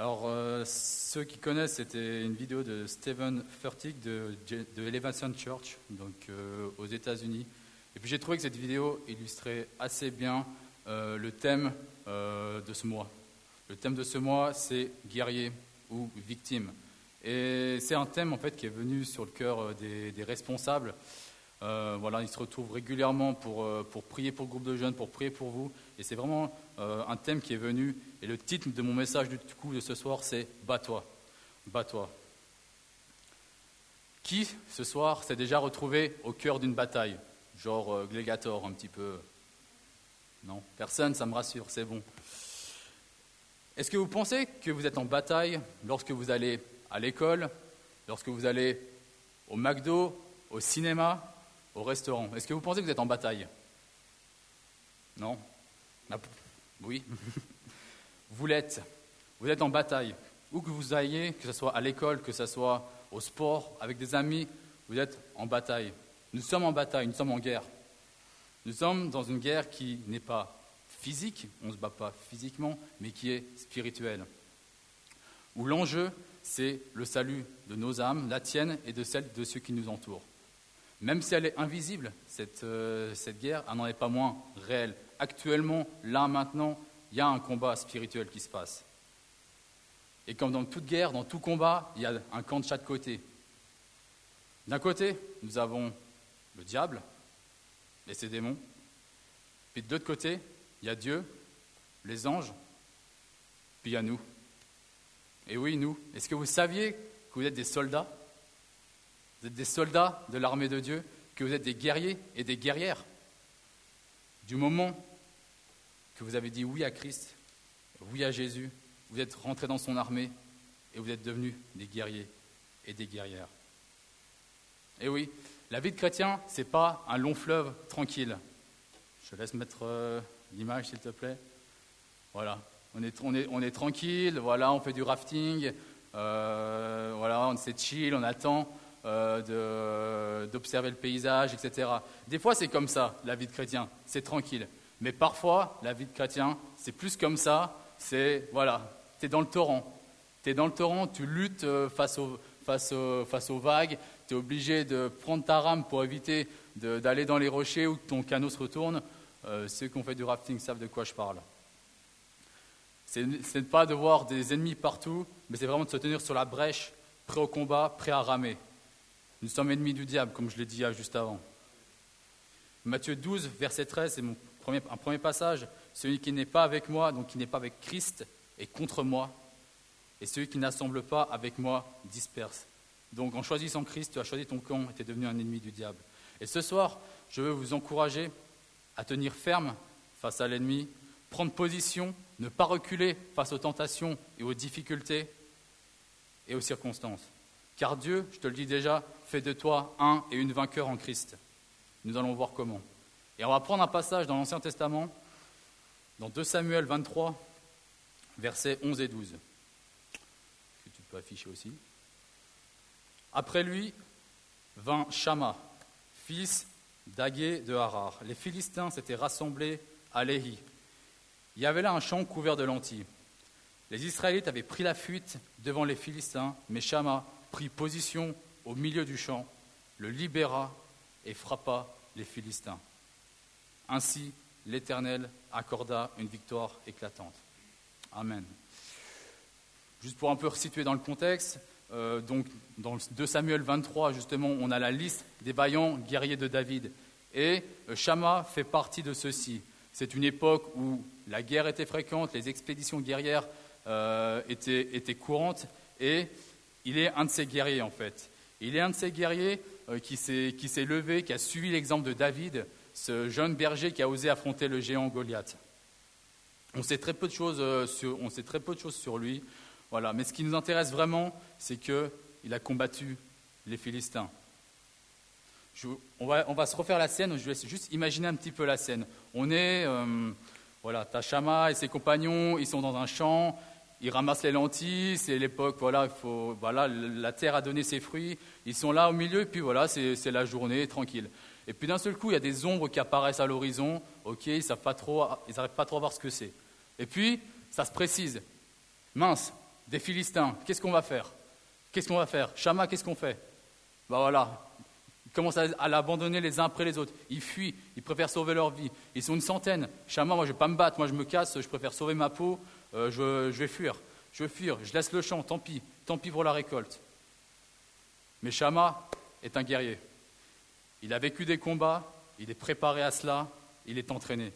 Alors, euh, ceux qui connaissent, c'était une vidéo de Stephen Furtick de, de Elevation Church, donc euh, aux États-Unis. Et puis j'ai trouvé que cette vidéo illustrait assez bien euh, le thème de ce mois. Le thème de ce mois, c'est guerrier ou victime. Et c'est un thème en fait qui est venu sur le cœur des, des responsables. Voilà, ils se retrouvent régulièrement pour, pour prier pour le groupe de jeunes, pour prier pour vous. Et c'est vraiment un thème qui est venu et le titre de mon message du coup de ce soir, c'est Bats-toi. Qui, ce soir, s'est déjà retrouvé au cœur d'une bataille? Genre euh, Glégator, un petit peu. Non? Personne, ça me rassure, c'est bon. Est-ce que vous pensez que vous êtes en bataille lorsque vous allez à l'école, lorsque vous allez au McDo, au cinéma, au restaurant Est-ce que vous pensez que vous êtes en bataille? Non? Oui vous l'êtes. Vous êtes en bataille. Où que vous ayez, que ce soit à l'école, que ce soit au sport, avec des amis, vous êtes en bataille. Nous sommes en bataille, nous sommes en guerre. Nous sommes dans une guerre qui n'est pas physique, on ne se bat pas physiquement, mais qui est spirituelle. Où l'enjeu, c'est le salut de nos âmes, la tienne et de celle de ceux qui nous entourent. Même si elle est invisible, cette, euh, cette guerre, elle n'en est pas moins réelle. Actuellement, là, maintenant, il y a un combat spirituel qui se passe. Et comme dans toute guerre, dans tout combat, il y a un camp de chaque côté. D'un côté, nous avons le diable et ses démons. Puis de l'autre côté, il y a Dieu, les anges, puis il y a nous. Et oui, nous. Est-ce que vous saviez que vous êtes des soldats? Vous êtes des soldats de l'armée de Dieu, que vous êtes des guerriers et des guerrières. Du moment que vous avez dit oui à Christ, oui à Jésus, vous êtes rentré dans son armée et vous êtes devenus des guerriers et des guerrières. Et oui, la vie de chrétien, ce n'est pas un long fleuve tranquille. Je laisse mettre euh, l'image, s'il te plaît. Voilà, on est, on, est, on est, tranquille, voilà, on fait du rafting, euh, voilà, on s'est chill, on attend euh, d'observer le paysage, etc. Des fois, c'est comme ça, la vie de chrétien, c'est tranquille. Mais parfois, la vie de chrétien, c'est plus comme ça. C'est, voilà, tu es dans le torrent. Tu es dans le torrent, tu luttes euh, face aux, vagues. Tu es obligé de prendre ta rame pour éviter d'aller dans les rochers ou que ton canot se retourne. Euh, ceux qui ont fait du rafting savent de quoi je parle. C'est n'est pas de voir des ennemis partout, mais c'est vraiment de se tenir sur la brèche, prêt au combat, prêt à ramer. Nous sommes ennemis du diable, comme je l'ai dit juste avant. Matthieu 12, verset 13, c'est mon un premier passage, celui qui n'est pas avec moi, donc qui n'est pas avec Christ, est contre moi, et celui qui n'assemble pas avec moi disperse. Donc en choisissant Christ, tu as choisi ton camp et tu es devenu un ennemi du diable. Et ce soir, je veux vous encourager à tenir ferme face à l'ennemi, prendre position, ne pas reculer face aux tentations et aux difficultés et aux circonstances. Car Dieu, je te le dis déjà, fait de toi un et une vainqueur en Christ. Nous allons voir comment. Et on va prendre un passage dans l'Ancien Testament, dans 2 Samuel 23, versets 11 et 12, que tu peux afficher aussi. Après lui vint Shama, fils d'Agué de Harar. Les Philistins s'étaient rassemblés à Léhi. Il y avait là un champ couvert de lentilles. Les Israélites avaient pris la fuite devant les Philistins, mais Shama prit position au milieu du champ, le libéra et frappa les Philistins. Ainsi, l'Éternel accorda une victoire éclatante. Amen. Juste pour un peu resituer dans le contexte, euh, donc dans 2 Samuel 23, justement, on a la liste des vaillants guerriers de David. Et euh, Shama fait partie de ceux-ci. C'est une époque où la guerre était fréquente, les expéditions guerrières euh, étaient, étaient, courantes, et il est un de ces guerriers en fait. Il est un de ces guerriers qui s'est levé, qui a suivi l'exemple de David, ce jeune berger qui a osé affronter le géant Goliath. On sait très peu de choses euh, sur, on sait très peu de choses sur lui. Voilà. Mais ce qui nous intéresse vraiment, c'est qu'il a combattu les Philistins. on, va, on, va, se refaire la scène, je vais juste imaginer un petit peu la scène. On est, euh, voilà, Tachama et ses compagnons, ils sont dans un champ, ils ramassent les lentilles, c'est l'époque, voilà, il faut, voilà, la terre a donné ses fruits, ils sont là au milieu, et puis voilà, c'est la journée, tranquille. Et puis d'un seul coup, il y a des ombres qui apparaissent à l'horizon. Ok, ils n'arrivent pas, trop à voir ce que c'est. Et puis, ça se précise. Mince, des Philistins. Qu'est-ce qu'on va faire? Qu'est-ce qu'on va faire? Chama, qu'est-ce qu'on fait? Ben voilà, ils commencent à, l'abandonner les uns après les autres. Ils fuient, ils préfèrent sauver leur vie. Ils sont une centaine. Chama, moi je ne vais pas me battre, moi je me casse, je préfère sauver ma peau, euh, je, vais fuir. Je vais fuir, je laisse le champ, tant pis, tant pis pour la récolte. Mais Chama est un guerrier. Il a vécu des combats, il est préparé à cela, il est entraîné.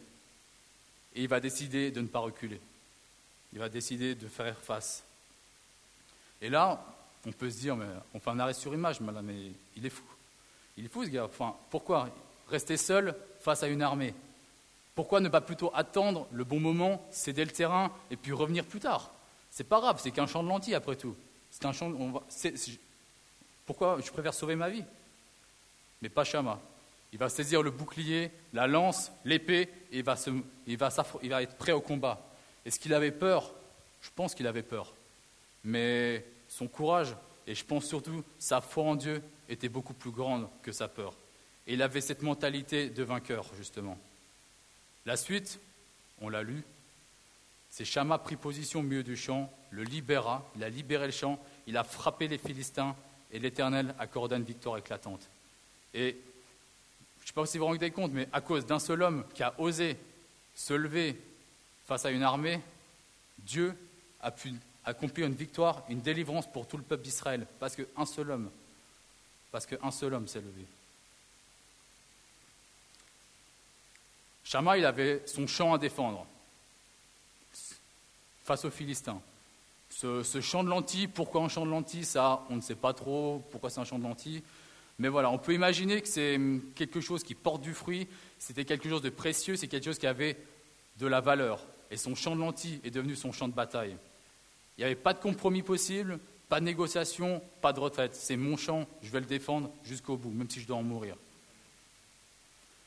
Et il va décider de ne pas reculer. Il va décider de faire face. Et là, on peut se dire, mais on fait un arrêt sur image, mais il est fou. Il est fou ce gars. Enfin, pourquoi rester seul face à une armée? Pourquoi ne pas plutôt attendre le bon moment, céder le terrain et puis revenir plus tard? C'est pas grave, c'est qu'un champ de lentilles après tout. C'est un champ. Pourquoi je préfère sauver ma vie? Mais pas Chama. Il va saisir le bouclier, la lance, l'épée, et il va, il, va il va être prêt au combat. Est-ce qu'il avait peur? Je pense qu'il avait peur. Mais son courage, et je pense surtout sa foi en Dieu, était beaucoup plus grande que sa peur. Et il avait cette mentalité de vainqueur, justement. La suite, on l'a lu, c'est Chama pris position au milieu du champ, le libéra, il a libéré le champ, il a frappé les Philistins, et l'Éternel accorda une victoire éclatante. Et je ne sais pas si vous vous rendez compte, mais à cause d'un seul homme qui a osé se lever face à une armée, Dieu a pu accomplir une victoire, une délivrance pour tout le peuple d'Israël, parce qu'un seul homme parce qu'un seul homme s'est levé. Shama, il avait son champ à défendre face aux Philistins. Ce, champ de lentilles, pourquoi un champ de lentilles Ça, on ne sait pas trop pourquoi c'est un champ de lentilles. Mais voilà, on peut imaginer que c'est quelque chose qui porte du fruit, c'était quelque chose de précieux, c'est quelque chose qui avait de la valeur. Et son champ de lentilles est devenu son champ de bataille. Il n'y avait pas de compromis possible, pas de négociation, pas de retraite. C'est mon champ, je vais le défendre jusqu'au bout, même si je dois en mourir.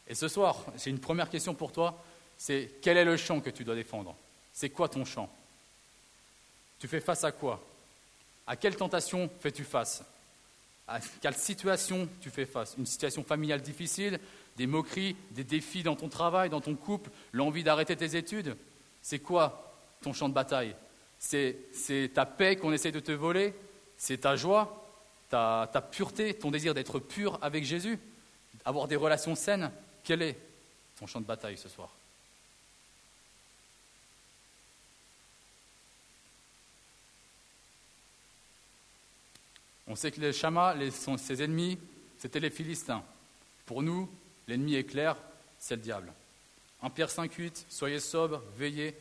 Et ce soir, j'ai une première question pour toi, c'est quel est le champ que tu dois défendre? C'est quoi ton champ Tu fais face à quoi? À quelle tentation fais-tu face? À quelle situation tu fais face? Une situation familiale difficile Des moqueries Des défis dans ton travail, dans ton couple L'envie d'arrêter tes études? C'est quoi ton champ de bataille? C'est ta paix qu'on essaie de te voler, c'est ta joie, ta, ta pureté, ton désir d'être pur avec Jésus, avoir des relations saines? Quel est ton champ de bataille ce soir? On sait que les Chamas, ses ennemis, c'était les Philistins. Pour nous, l'ennemi est clair, c'est le diable. En Pierre 5.8, soyez sobres, veillez,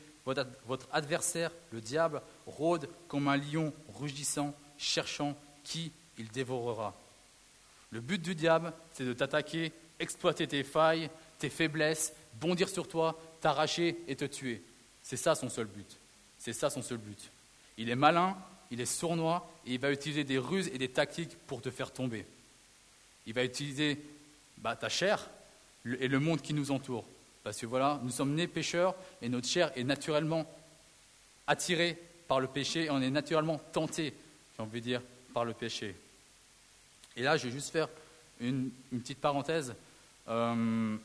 votre adversaire, le diable, rôde comme un lion rugissant, cherchant qui il dévorera. Le but du diable, c'est de t'attaquer, exploiter tes failles, tes faiblesses, bondir sur toi, t'arracher et te tuer. C'est ça son seul but. C'est ça son seul but. Il est malin, il est sournois et il va utiliser des ruses et des tactiques pour te faire tomber. Il va utiliser bah, ta chair et le monde qui nous entoure. Parce que voilà, nous sommes nés pécheurs et notre chair est naturellement attirée par le péché et on est naturellement tenté, j'ai envie de dire, par le péché. Et là, je vais juste faire une, petite parenthèse. Euh,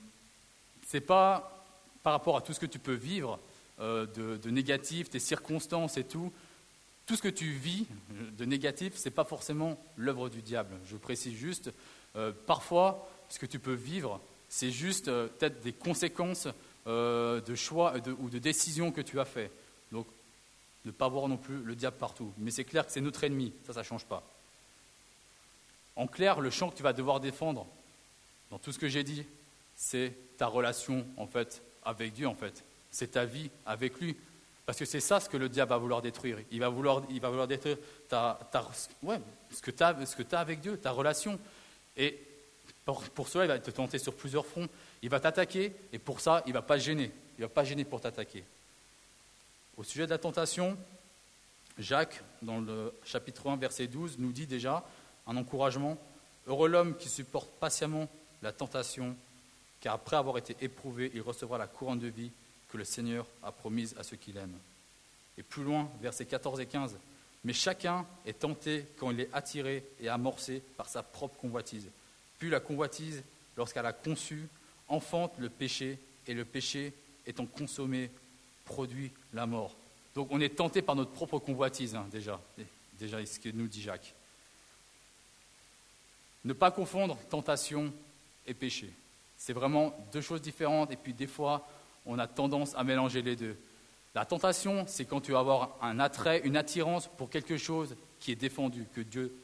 c'est pas par rapport à tout ce que tu peux vivre euh, de, négatif, tes circonstances et tout. Tout ce que tu vis de négatif, ce n'est pas forcément l'œuvre du diable. Je précise juste, euh, parfois, ce que tu peux vivre, c'est juste euh, peut-être des conséquences de choix ou de décisions que tu as fait. Donc, ne pas voir non plus le diable partout. Mais c'est clair que c'est notre ennemi, ça, ça ne change pas. En clair, le champ que tu vas devoir défendre, dans tout ce que j'ai dit, c'est ta relation, en fait, avec Dieu, en fait. C'est ta vie avec lui. Parce que c'est ça ce que le diable va vouloir détruire. Il va vouloir, il va vouloir détruire ta, ouais, ce que tu as, as, avec Dieu, ta relation. Et pour, cela, il va te tenter sur plusieurs fronts. Il va t'attaquer et pour ça, il ne va pas gêner. Il ne va pas gêner pour t'attaquer. Au sujet de la tentation, Jacques, dans le chapitre 1, verset 12, nous dit déjà un encouragement. Heureux l'homme qui supporte patiemment la tentation, car après avoir été éprouvé, il recevra la couronne de vie que le Seigneur a promise à ceux qu'il aime. Et plus loin, versets 14 et 15, mais chacun est tenté quand il est attiré et amorcé par sa propre convoitise. Puis la convoitise, lorsqu'elle a conçu, enfante le péché, et le péché, étant consommé, produit la mort. Donc on est tenté par notre propre convoitise, hein, déjà. Déjà, ce que nous dit Jacques. Ne pas confondre tentation et péché. C'est vraiment deux choses différentes, et puis des fois, on a tendance à mélanger les deux. La tentation, c'est quand tu vas avoir un attrait, une attirance pour quelque chose qui est défendu, que Dieu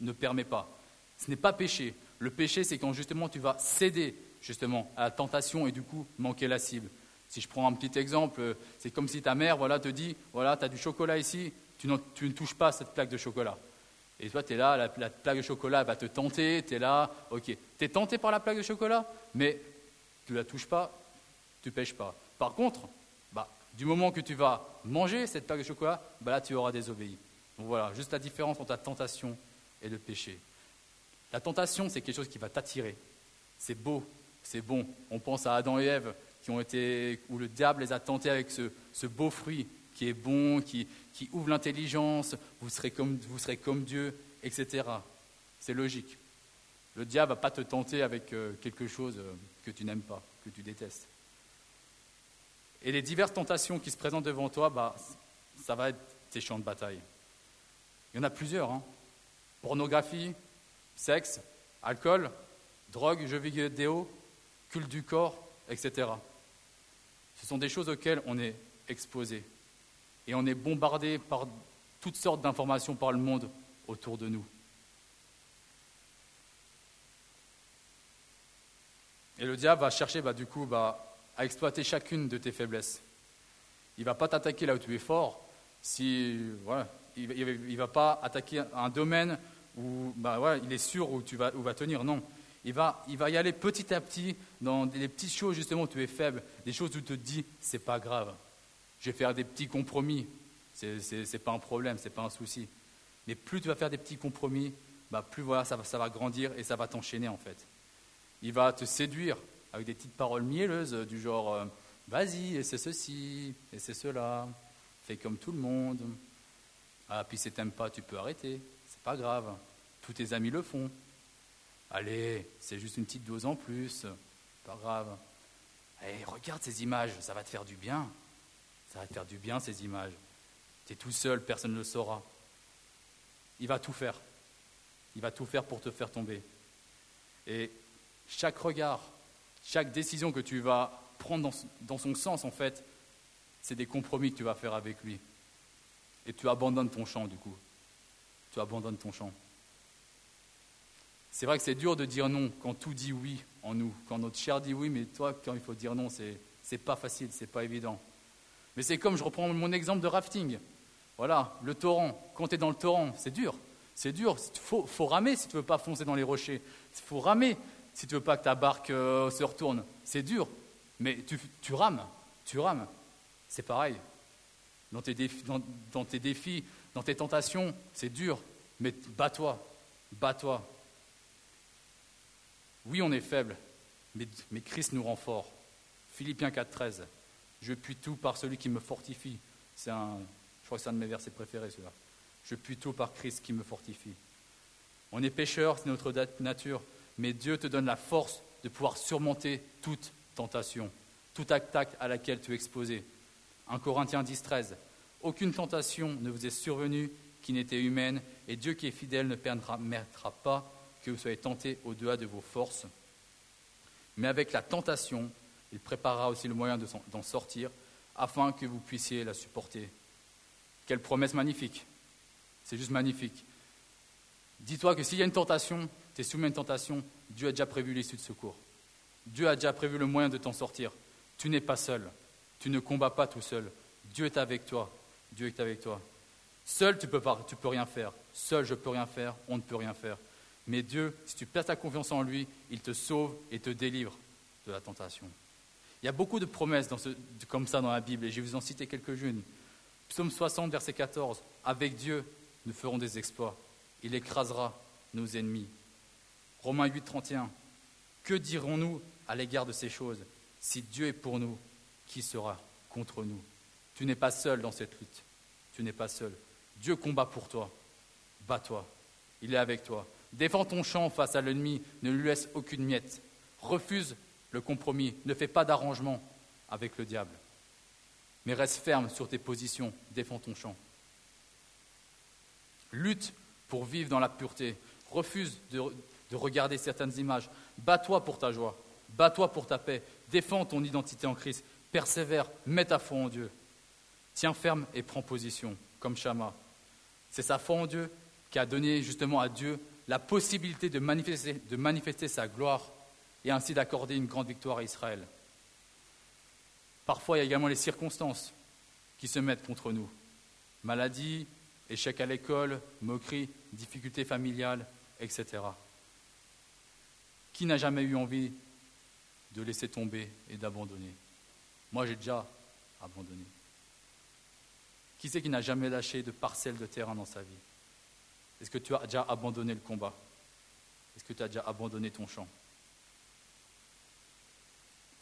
ne permet pas. Ce n'est pas péché. Le péché, c'est quand justement tu vas céder justement à la tentation et du coup manquer la cible. Si je prends un petit exemple, c'est comme si ta mère voilà, te dit, voilà, tu as du chocolat ici, tu, tu, ne touches pas cette plaque de chocolat. Et toi, tu es là, la, plaque de chocolat va te tenter, tu es là, ok. Tu es tenté par la plaque de chocolat, mais tu la touches pas, tu pêches pas. Par contre, bah, du moment que tu vas manger cette plaque de chocolat, bah là, tu auras désobéi. Donc voilà, juste la différence entre la tentation et le péché. La tentation, c'est quelque chose qui va t'attirer. C'est beau, c'est bon. On pense à Adam et Ève, qui ont été, où le diable les a tentés avec ce, beau fruit qui est bon, qui, ouvre l'intelligence, vous serez, comme, Dieu, etc. C'est logique. Le diable ne va pas te tenter avec euh, quelque chose euh, que tu n'aimes pas, que tu détestes. Et les diverses tentations qui se présentent devant toi, bah, ça va être tes champs de bataille. Il y en a plusieurs. Hein. Pornographie, sexe, alcool, drogue, jeux vidéo, culte du corps, etc. Ce sont des choses auxquelles on est exposé. Et on est bombardé par toutes sortes d'informations par le monde autour de nous. Et le diable va chercher bah, du coup bah, à exploiter chacune de tes faiblesses. Il ne va pas t'attaquer là où tu es fort. Si, voilà, il ne va pas attaquer un domaine où bah, il est sûr où tu vas, où va tenir. Non. Il va, il va y aller petit à petit dans des petites choses justement où tu es faible, des choses où tu te dis c'est pas grave. Je vais faire des petits compromis. C'est n'est pas un problème, c'est pas un souci. Mais plus tu vas faire des petits compromis, bah, plus voilà, ça, va, grandir et ça va t'enchaîner en fait. Il va te séduire avec des petites paroles mielleuses du genre euh, vas-y, et c'est ceci, et c'est cela, fais comme tout le monde. Ah, puis si t'aimes pas, tu peux arrêter, c'est pas grave. Tous tes amis le font. Allez, c'est juste une petite dose en plus, pas grave. Allez, regarde ces images, ça va te faire du bien. Ça va te faire du bien ces images. Tu es tout seul, personne ne le saura. Il va tout faire. Il va tout faire pour te faire tomber. Et chaque regard, chaque décision que tu vas prendre dans, son sens, en fait, c'est des compromis que tu vas faire avec lui. Et tu abandonnes ton champ, du coup. Tu abandonnes ton champ. C'est vrai que c'est dur de dire non quand tout dit oui en nous, quand notre chair dit oui, mais toi, quand il faut dire non, c'est, c'est pas facile, c'est pas évident. Mais c'est comme, je reprends mon exemple de rafting. Voilà, le torrent. Quand tu es dans le torrent, c'est dur. C'est dur. Il faut, ramer si tu ne veux pas foncer dans les rochers. Il faut ramer si tu ne veux pas que ta barque euh, se retourne. C'est dur. Mais tu, rames. Tu rames. C'est pareil. Dans tes, défis, dans tes défis, dans tes tentations, c'est dur. Mais bats-toi. Bats-toi. Oui, on est faible, mais, Christ nous rend fort. Philippiens 4.13. Je puis tout par celui qui me fortifie. C'est un, je crois que c'est un de mes versets préférés, celui-là. Je puis tout par Christ qui me fortifie. On est pécheur, c'est notre nature, mais Dieu te donne la force de pouvoir surmonter toute tentation, toute attaque à laquelle tu es exposé. 1 Corinthiens 10, 13. Aucune tentation ne vous est survenue qui n'était humaine, et Dieu qui est fidèle ne permettra pas que vous soyez tentés au-delà de vos forces. Mais avec la tentation, il préparera aussi le moyen d'en sortir afin que vous puissiez la supporter. Quelle promesse magnifique. C'est juste magnifique. Dis-toi que s'il y a une tentation, tu es soumis à une tentation, Dieu a déjà prévu l'issue de secours. Dieu a déjà prévu le moyen de t'en sortir. Tu n'es pas seul. Tu ne combats pas tout seul. Dieu est avec toi. Dieu est avec toi. Seul, tu ne peux, peux rien faire. Seul, je ne peux rien faire. On ne peut rien faire. Mais Dieu, si tu places ta confiance en lui, il te sauve et te délivre de la tentation. Il y a beaucoup de promesses comme ça dans la Bible, et je vais vous en citer quelques-unes. Psaume 60, verset 14. Avec Dieu, nous ferons des exploits. Il écrasera nos ennemis. Romains 8, 31. Que dirons-nous à l'égard de ces choses Si Dieu est pour nous, qui sera contre nous? Tu n'es pas seul dans cette lutte. Tu n'es pas seul. Dieu combat pour toi. Bats-toi. Il est avec toi. Défends ton champ face à l'ennemi, ne lui laisse aucune miette. Refuse le compromis, ne fais pas d'arrangement avec le diable. mais reste ferme sur tes positions, défends ton champ. Lutte pour vivre dans la pureté, refuse de, de regarder certaines images, bats-toi pour ta joie, bats-toi pour ta paix, défends ton identité en Christ, persévère, mets ta foi en Dieu. Tiens ferme et prends position, comme Shama. C'est sa foi en Dieu qui a donné justement à Dieu la possibilité de manifester sa gloire et ainsi d'accorder une grande victoire à Israël. Parfois, il y a également les circonstances qui se mettent contre nous. Maladie, échec à l'école, moquerie, difficultés familiales, etc. Qui n'a jamais eu envie de laisser tomber et d'abandonner? Moi, j'ai déjà abandonné. Qui c'est qui n'a jamais lâché de parcelles de terrain dans sa vie? Est-ce que tu as déjà abandonné le combat? Est-ce que tu as déjà abandonné ton champ?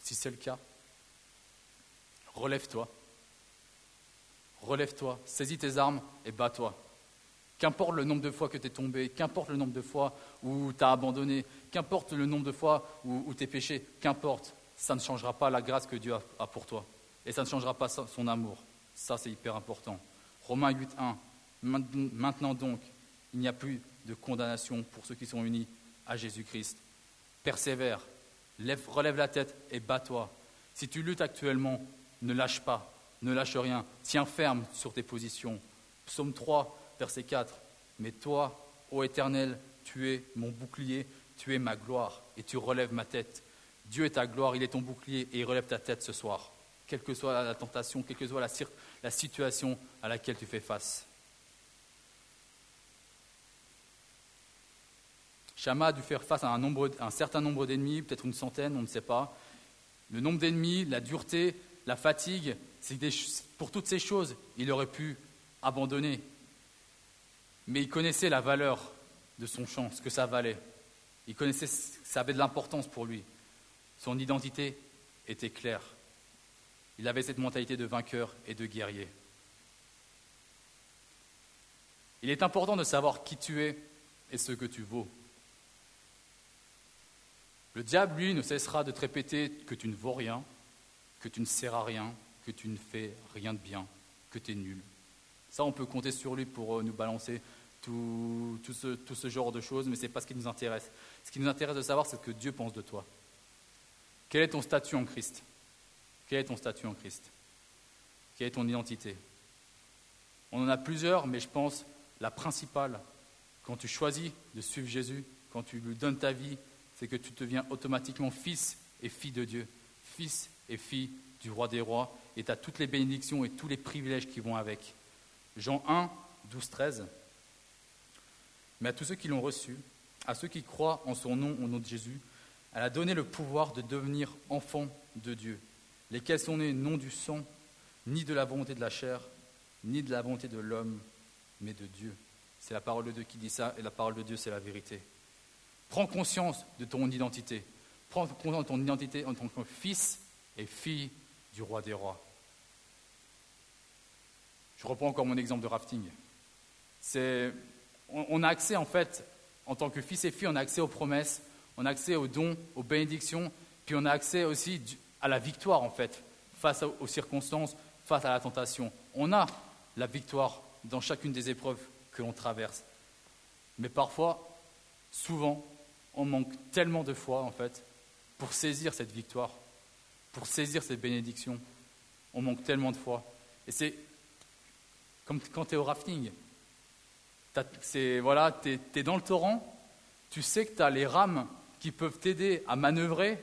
Si c'est le cas, relève-toi. Relève-toi, saisis tes armes et bats-toi. Qu'importe le nombre de fois que tu es tombé, qu'importe le nombre de fois où tu as abandonné, qu'importe le nombre de fois où, tu es péché, qu'importe, ça ne changera pas la grâce que Dieu a, pour toi. Et ça ne changera pas son amour. Ça, c'est hyper important. Romains 8.1. Maintenant donc, il n'y a plus de condamnation pour ceux qui sont unis à Jésus-Christ. Persévère, relève la tête et bats-toi. Si tu luttes actuellement, ne lâche pas, ne lâche rien, tiens ferme sur tes positions. Psaume 3, verset 4. Mais toi, ô Éternel, tu es mon bouclier, tu es ma gloire, et tu relèves ma tête. Dieu est ta gloire, il est ton bouclier, et il relève ta tête ce soir, quelle que soit la tentation, quelle que soit la, situation à laquelle tu fais face. Shama a dû faire face à un, certain nombre d'ennemis, peut-être une centaine, on ne sait pas. Le nombre d'ennemis, la dureté, la fatigue, pour toutes ces choses, il aurait pu abandonner. Mais il connaissait la valeur de son chant, ce que ça valait. Il connaissait, ça avait de l'importance pour lui. Son identité était claire. Il avait cette mentalité de vainqueur et de guerrier. Il est important de savoir qui tu es et ce que tu vaux. Le diable, lui, ne cessera de te répéter que tu ne vaux rien, que tu ne sers à rien, que tu ne fais rien de bien, que tu es nul. Ça, on peut compter sur lui pour euh, nous balancer tout, ce, genre de choses, mais ce n'est pas ce qui nous intéresse. Ce qui nous intéresse de savoir, c'est ce que Dieu pense de toi. Quel est ton statut en Christ? Quel est ton statut en Christ? Quelle est ton identité? On en a plusieurs, mais je pense la principale, quand tu choisis de suivre Jésus, quand tu lui donnes ta vie, c'est que tu deviens automatiquement fils et fille de Dieu, fils et fille du roi des rois, et tu as toutes les bénédictions et tous les privilèges qui vont avec. Jean 1, 12, 13 mais à tous ceux qui l'ont reçu, à ceux qui croient en son nom, au nom de Jésus, elle a donné le pouvoir de devenir enfants de Dieu, lesquels sont nés non du sang, ni de la volonté de la chair, ni de la volonté de l'homme, mais de Dieu. C'est la parole de Dieu qui dit ça, et la parole de Dieu, c'est la vérité. Prends conscience de ton identité. Prends conscience de ton identité en tant que fils et fille du roi des rois. Je reprends encore mon exemple de rafting. C'est on, a accès en fait, en tant que fils et fille, on a accès aux promesses, on a accès aux dons, aux bénédictions, puis on a accès aussi à la victoire en fait, face aux circonstances, face à la tentation. On a la victoire dans chacune des épreuves que l'on traverse. Mais parfois, souvent, on manque tellement de foi en fait pour saisir cette victoire, pour saisir cette bénédiction. On manque tellement de foi. Et c'est comme quand tu es au rafting c'est voilà, tu es, dans le torrent, tu sais que tu as les rames qui peuvent t'aider à manœuvrer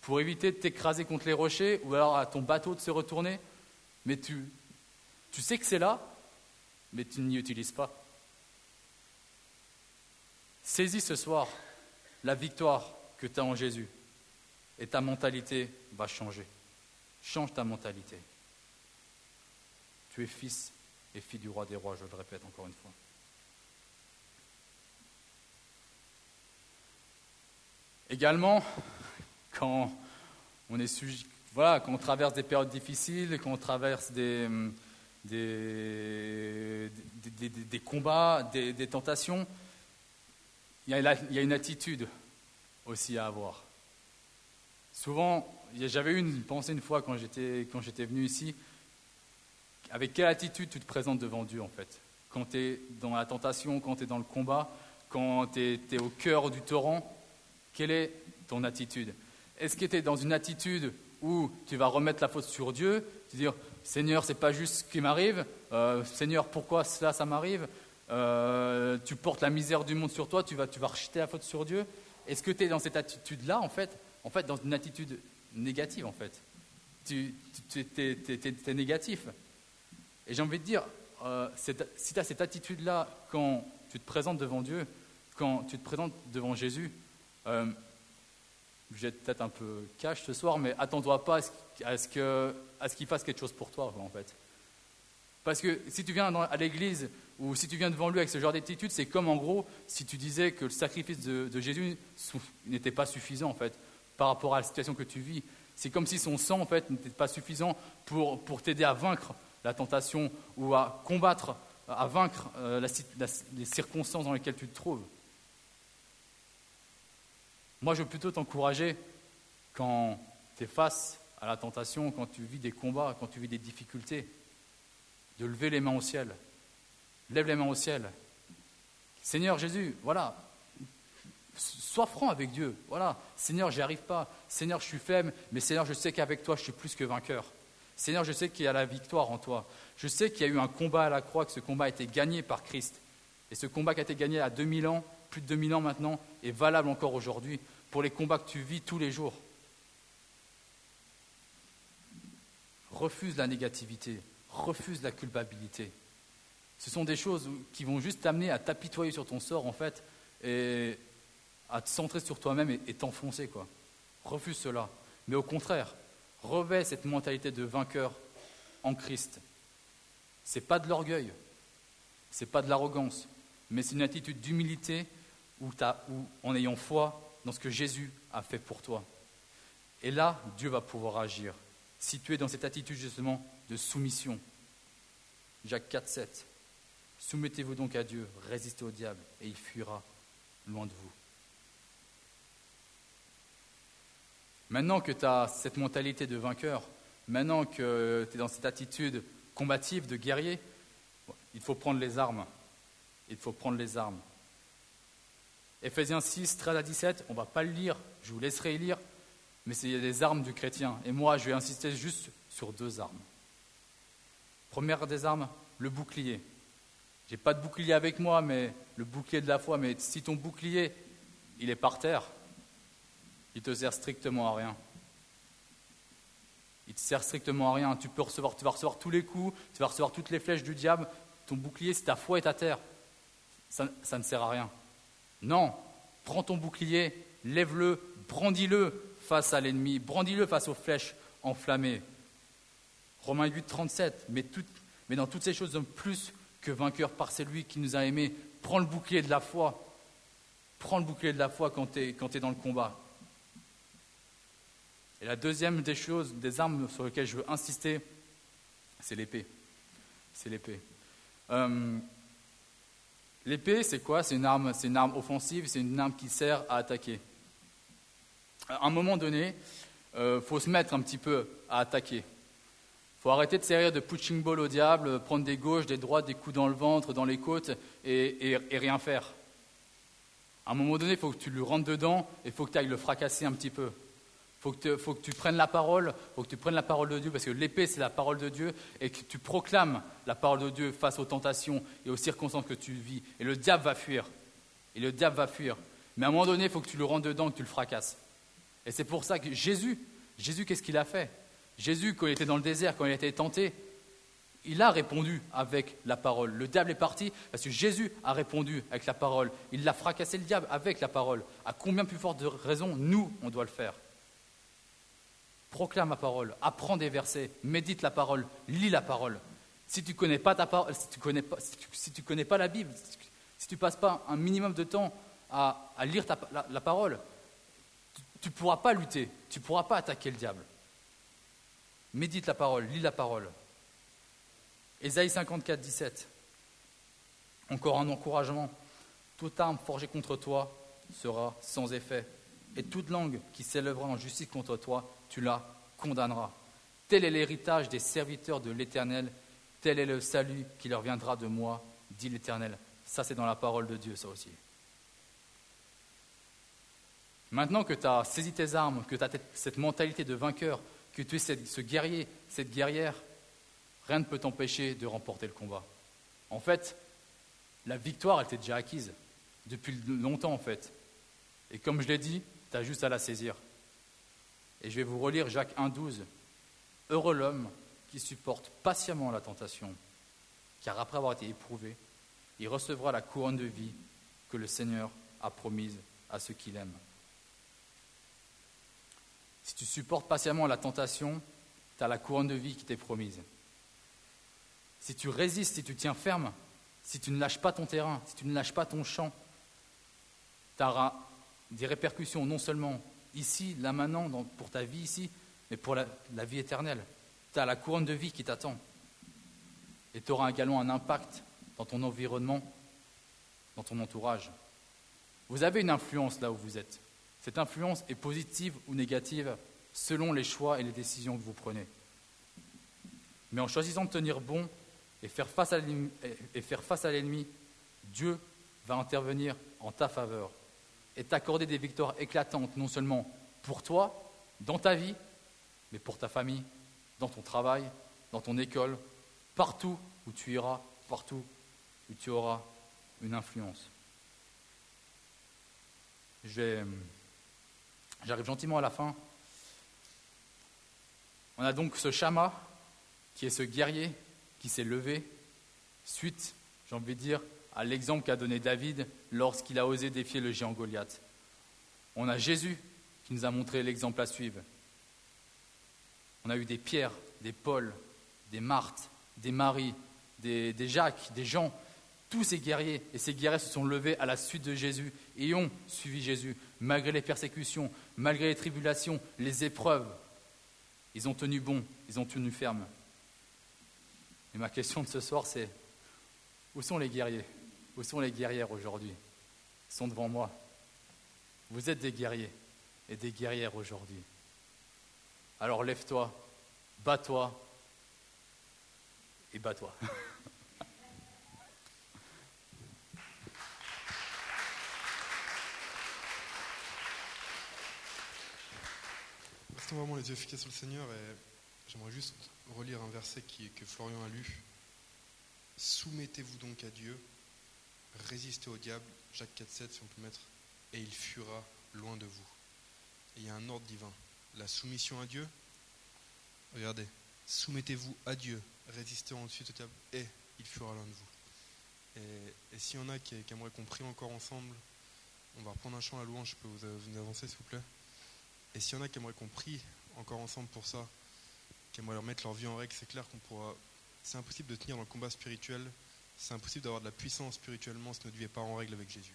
pour éviter de t'écraser contre les rochers ou alors à ton bateau de se retourner, mais tu, tu sais que c'est là, mais tu n'y utilises pas. Saisis ce soir la victoire que tu as en Jésus et ta mentalité va changer. Change ta mentalité. Tu es fils et fille du roi des rois, je le répète encore une fois. Également, quand on, est traverse des périodes difficiles, quand on traverse des, des, combats, des, tentations, il y, a, une attitude aussi à avoir. Souvent, j'avais une pensée une fois quand j'étais, quand j'étais venu ici, avec quelle attitude tu te présentes devant Dieu en fait? Quand tu es dans la tentation, quand tu es dans le combat, quand tu es, au cœur du torrent, quelle est ton attitude? Est-ce que tu es dans une attitude où tu vas remettre la faute sur Dieu, te dire Seigneur, c'est pas juste ce qui m'arrive, euh, Seigneur, pourquoi cela, ça m'arrive? Euh, Tu portes la misère du monde sur toi, tu vas, tu vas rejeter la faute sur Dieu Est-ce que tu es dans cette attitude-là, en fait, en fait, dans une attitude négative, en fait Tu, es, négatif. Et j'ai envie de dire, euh, si tu as cette attitude-là quand tu te présentes devant Dieu, quand tu te présentes devant Jésus, euh, je vais peut-être un peu cash ce soir, mais attends-toi pas à ce, qu'il fasse quelque chose pour toi, en fait. Parce que si tu viens à l'église ou si tu viens devant lui avec ce genre d'attitude, c'est comme en gros si tu disais que le sacrifice de, Jésus n'était pas suffisant, en fait, par rapport à la situation que tu vis. C'est comme si son sang, en fait, n'était pas suffisant pour, pour t'aider à vaincre la tentation ou à combattre, à vaincre euh, les circonstances dans lesquelles tu te trouves. Moi, je veux plutôt t'encourager quand tu es face à la tentation, quand tu vis des combats, quand tu vis des difficultés, de lever les mains au ciel. Lève les mains au ciel. Seigneur Jésus, voilà, sois franc avec Dieu. Voilà, Seigneur, j'y arrive pas. Seigneur, je suis faible, mais Seigneur, je sais qu'avec toi, je suis plus que vainqueur. Seigneur, je sais qu'il y a la victoire en toi. Je sais qu'il y a eu un combat à la croix, que ce combat a été gagné par Christ. Et ce combat qui a été gagné à 2000 ans, plus de 2000 ans maintenant, est valable encore aujourd'hui pour les combats que tu vis tous les jours. Refuse la négativité, refuse la culpabilité. Ce sont des choses qui vont juste t'amener à t'apitoyer sur ton sort, en fait, et à te centrer sur toi-même et t'enfoncer, quoi. Refuse cela. Mais au contraire, revêt cette mentalité de vainqueur en Christ. Ce n'est pas de l'orgueil, ce n'est pas de l'arrogance, mais c'est une attitude d'humilité où, en ayant foi dans ce que Jésus a fait pour toi. Et là, Dieu va pouvoir agir, si tu es dans cette attitude justement de soumission. Jacques 4, 7. Soumettez-vous donc à Dieu, résistez au diable, et il fuira loin de vous. Maintenant que tu as cette mentalité de vainqueur, maintenant que tu es dans cette attitude combative de guerrier, il faut prendre les armes. Il faut prendre les armes. Éphésiens 6, 13 à 17, on ne va pas le lire, je vous laisserai lire, mais c'est des armes du chrétien. Et moi, je vais insister juste sur deux armes. Première des armes, le bouclier. J'ai pas de bouclier avec moi, mais le bouclier de la foi. Mais si ton bouclier, il est par terre, il te sert strictement à rien. Il te sert strictement à rien. Tu peux recevoir, tu vas recevoir tous les coups, tu vas recevoir toutes les flèches du diable. Ton bouclier, si ta foi est à terre, ça, ça ne sert à rien. Non, prends ton bouclier, lève-le, brandis-le face à l'ennemi, brandis-le face aux flèches enflammées. Romains 8, 37, mais, dans toutes ces choses, sommes plus que vainqueurs par celui qui nous a aimés. Prends le bouclier de la foi. Prends le bouclier de la foi quand tu es, dans le combat. Et la deuxième des choses, des armes sur lesquelles je veux insister, c'est l'épée. C'est l'épée. Euh, l'épée, c'est quoi? C'est une arme, une arme offensive, c'est une arme qui sert à attaquer. À un moment donné, il euh, faut se mettre un petit peu à attaquer. Il faut arrêter de servir de punching ball au diable, prendre des gauches, des droites, des coups dans le ventre, dans les côtes et, rien faire. À un moment donné, il faut que tu lui rentres dedans et il faut que tu ailles le fracasser un petit peu. Il faut, que tu prennes la parole, faut que tu prennes la parole de Dieu, parce que l'épée, c'est la parole de Dieu, et que tu proclames la parole de Dieu face aux tentations et aux circonstances que tu vis. Et le diable va fuir. Et le diable va fuir. Mais à un moment donné, il faut que tu le rentres dedans, que tu le fracasses. Et c'est pour ça que Jésus, Jésus, qu'est-ce qu'il a fait? Jésus, quand il était dans le désert, quand il a été tenté, il a répondu avec la parole. Le diable est parti parce que Jésus a répondu avec la parole. Il a fracassé le diable avec la parole. À combien plus forte de raison, nous, on doit le faire? Proclame la parole, apprends des versets, médite la parole, lis la parole. Si tu ne connais pas ta parole, si tu connais pas, connais pas la Bible, si tu passes pas un minimum de temps à, lire la, parole, tu ne pourras pas lutter, tu ne pourras pas attaquer le diable. Médite la parole, lis la parole. Ésaïe 54, 17. Encore un encouragement. Toute arme forgée contre toi sera sans effet, et toute langue qui s'élèvera en justice contre toi tu la condamneras. Tel est l'héritage des serviteurs de l'Éternel. Tel est le salut qui leur viendra de moi, dit l'Éternel. Ça, c'est dans la parole de Dieu, ça aussi. Maintenant que tu as saisi tes armes, que tu as cette mentalité de vainqueur, que tu es ce guerrier, cette guerrière, rien ne peut t'empêcher de remporter le combat. En fait, la victoire, elle t'est déjà acquise, depuis longtemps en fait. Et comme je l'ai dit, tu as juste à la saisir. Et je vais vous relire Jacques 1,12. Heureux l'homme qui supporte patiemment la tentation, car après avoir été éprouvé, il recevra la couronne de vie que le Seigneur a promise à ceux qui l'aiment. Si tu supportes patiemment la tentation, tu as la couronne de vie qui t'est promise. Si tu résistes, si tu tiens ferme, si tu ne lâches pas ton terrain, si tu ne lâches pas ton champ, tu auras des répercussions non seulement ici, là maintenant, pour ta vie ici, mais pour la, vie éternelle. Tu as la couronne de vie qui t'attend. Et tu auras également un impact dans ton environnement, dans ton entourage. Vous avez une influence là où vous êtes. Cette influence est positive ou négative selon les choix et les décisions que vous prenez. Mais en choisissant de tenir bon et faire face à l'ennemi, Dieu va intervenir en ta faveur et t'accorder des victoires éclatantes, non seulement pour toi, dans ta vie, mais pour ta famille, dans ton travail, dans ton école, partout où tu iras, partout où tu auras une influence. J'arrive gentiment à la fin. On a donc ce Shama, qui est ce guerrier qui s'est levé, suite, j'ai envie de dire, à l'exemple qu'a donné David lorsqu'il a osé défier le géant Goliath. On a Jésus qui nous a montré l'exemple à suivre. On a eu des Pierre, des Paul, des Marthe, des Marie, des, des Jacques, des Jean, tous ces guerriers. Et ces guerriers se sont levés à la suite de Jésus et ont suivi Jésus, malgré les persécutions, malgré les tribulations, les épreuves. Ils ont tenu bon, ils ont tenu ferme. Et ma question de ce soir, c'est où sont les guerriers? Où sont les guerrières aujourd'hui? Ils sont devant moi. Vous êtes des guerriers et des guerrières aujourd'hui. Alors lève-toi, bats-toi et bats-toi. Vraiment les yeux fixés sur le Seigneur et j'aimerais juste relire un verset qui, que Florian a lu. Soumettez-vous donc à Dieu, résistez au diable, Jacques 4,7 si on peut mettre, et il fuira loin de vous. Il y a un ordre divin. La soumission à Dieu, regardez, soumettez-vous à Dieu, résistez ensuite au diable, et il fuira loin de vous. Et, s'il y en a qui, aimeraient qu'on prie encore ensemble, on va reprendre un chant à louange, je peux vous avancer s'il vous plaît? Et s'il y en a qui aimeraient qu'on prie encore ensemble pour ça, qui aimeraient remettre leur vie en règle, c'est clair qu'on pourra c'est impossible de tenir le combat spirituel, c'est impossible d'avoir de la puissance spirituellement si notre vie n'est pas en règle avec Jésus.